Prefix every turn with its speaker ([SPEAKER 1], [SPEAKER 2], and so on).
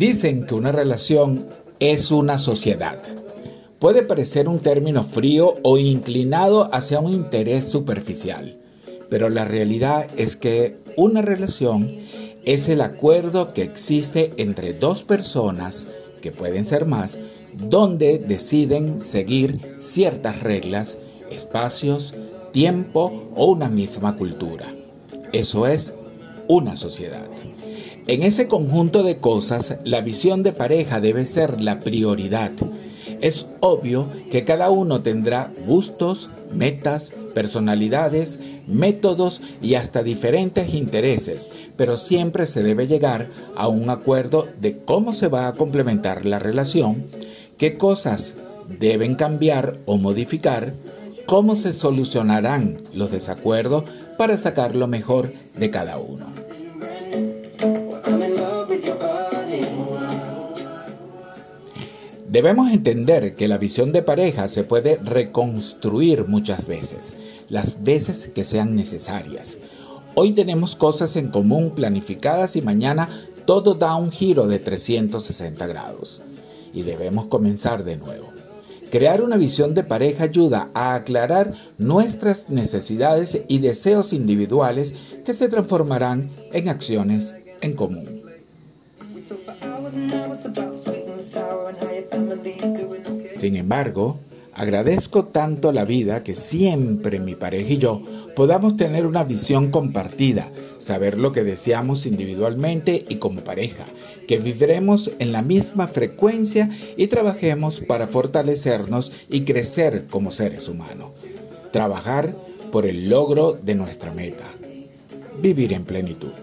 [SPEAKER 1] Dicen que una relación es una sociedad. Puede parecer un término frío o inclinado hacia un interés superficial, pero la realidad es que una relación es el acuerdo que existe entre dos personas, que pueden ser más, donde deciden seguir ciertas reglas, espacios, tiempo o una misma cultura. Eso es una sociedad. En ese conjunto de cosas, la visión de pareja debe ser la prioridad. Es obvio que cada uno tendrá gustos, metas, personalidades, métodos y hasta diferentes intereses, pero siempre se debe llegar a un acuerdo de cómo se va a complementar la relación, qué cosas deben cambiar o modificar, cómo se solucionarán los desacuerdos para sacar lo mejor de cada uno. Debemos entender que la visión de pareja se puede reconstruir muchas veces, las veces que sean necesarias. Hoy tenemos cosas en común planificadas y mañana todo da un giro de 360 grados. Y debemos comenzar de nuevo. Crear una visión de pareja ayuda a aclarar nuestras necesidades y deseos individuales que se transformarán en acciones en común. Sin embargo, agradezco tanto la vida que siempre mi pareja y yo podamos tener una visión compartida, saber lo que deseamos individualmente y como pareja, que viviremos en la misma frecuencia y trabajemos para fortalecernos y crecer como seres humanos. Trabajar por el logro de nuestra meta. Vivir en plenitud.